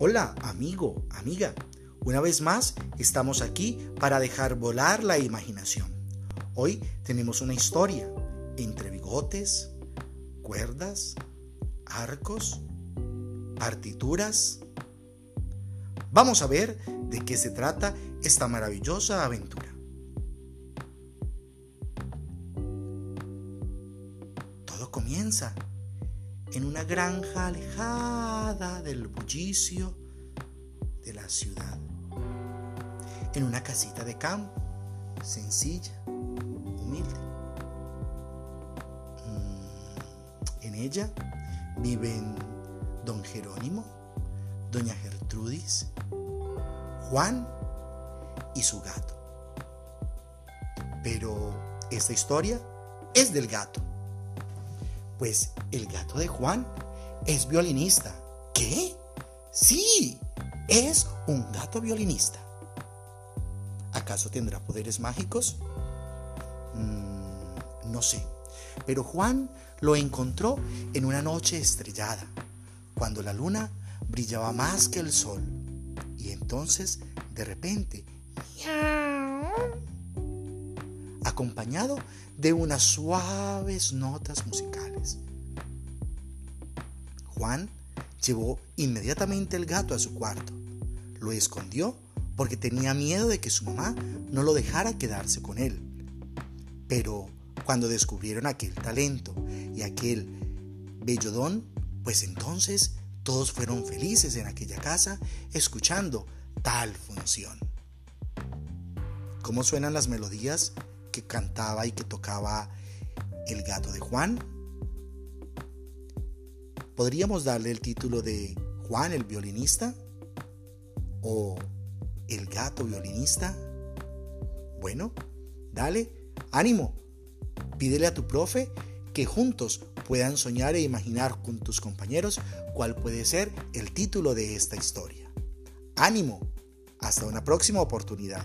Hola, amigo, amiga. Una vez más, estamos aquí para dejar volar la imaginación. Hoy tenemos una historia entre bigotes, cuerdas, arcos, partituras. Vamos a ver de qué se trata esta maravillosa aventura. Todo comienza en una granja alejada del bullicio de la ciudad, en una casita de campo, sencilla, humilde. Mm, en ella viven don Jerónimo, doña Gertrudis, Juan y su gato. Pero esta historia es del gato. Pues el gato de Juan es violinista. ¿Qué? Sí, es un gato violinista. ¿Acaso tendrá poderes mágicos? Mm, no sé. Pero Juan lo encontró en una noche estrellada, cuando la luna brillaba más que el sol. Y entonces, de repente, acompañado de unas suaves notas musicales. Juan llevó inmediatamente el gato a su cuarto. Lo escondió porque tenía miedo de que su mamá no lo dejara quedarse con él. Pero cuando descubrieron aquel talento y aquel bellodón, pues entonces todos fueron felices en aquella casa escuchando tal función. ¿Cómo suenan las melodías que cantaba y que tocaba el gato de Juan? ¿Podríamos darle el título de Juan el violinista? ¿O el gato violinista? Bueno, dale, ánimo. Pídele a tu profe que juntos puedan soñar e imaginar con tus compañeros cuál puede ser el título de esta historia. Ánimo. Hasta una próxima oportunidad.